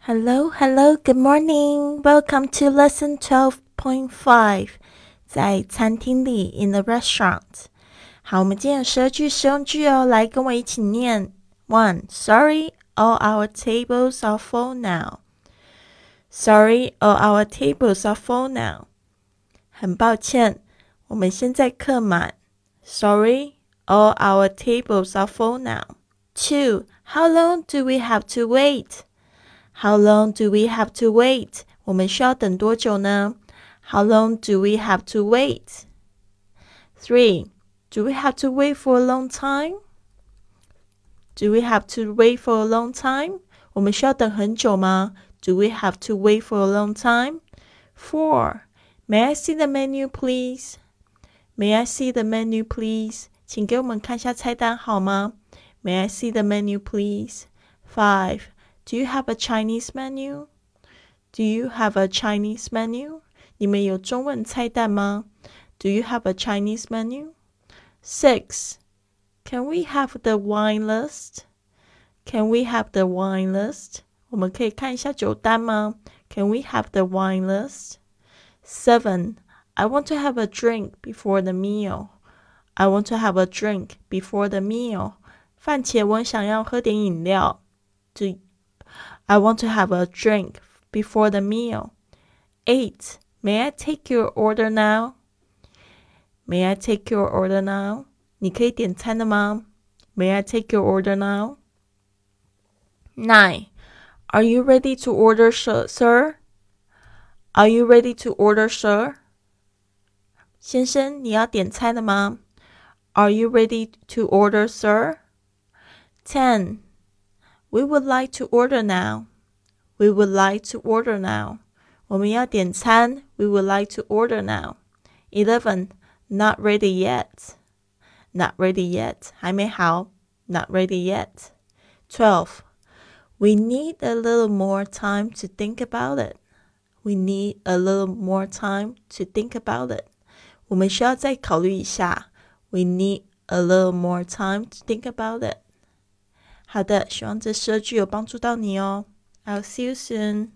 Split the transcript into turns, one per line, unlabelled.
Hello, hello, good morning. Welcome to lesson 12.5. 在餐厅里 in the restaurant. 好，我们今天有十二句实用句哦，来跟我一起念。One, sorry, all our tables are full now. Sorry, all our tables are full now. 很抱歉，我们现在客满。Sorry, all our tables are full now. Two, how long do we have to wait? How long do we have to wait? 我们需要等多久呢？How long do we have to wait? Three. Do we have to wait for a long time? Do we have to wait for a long time? 我们需要等很久吗？Do we have to wait for a long time? Four. May I see the menu, please? May I see the menu, please? 请给我们看下菜单好吗？May I see the menu, please? Five. Do you have a Chinese menu? Do you have a Chinese menu? 你们有中文菜单吗？Do you have a Chinese menu? Six. Can we have the wine list? Can we have the wine list? 我们可以看一下酒单吗？Can we have the wine list? Seven. I want to have a drink before the meal. I want to have a drink before the meal. 饭前我想要喝点饮料。Do I want to have a drink before the meal. 8. May I take your order now? May I take your order now? 你可以点餐了吗？May I take your order now? 9. Are you ready to order, sir? Are you ready to order, sir? 先生，你要点餐了吗？Are you ready to order, sir? 10. We would like to order now. We would like to order now. 我们要点餐。We would like to order now. Eleven. Not ready yet. Not ready yet. 还没好。Not ready yet. Twelve. We need a little more time to think about it. We need a little more time to think about it. 我们需要再考虑一下。We need a little more time to think about it. 好的，希望这十二句有帮助到你哦。I'll see you soon.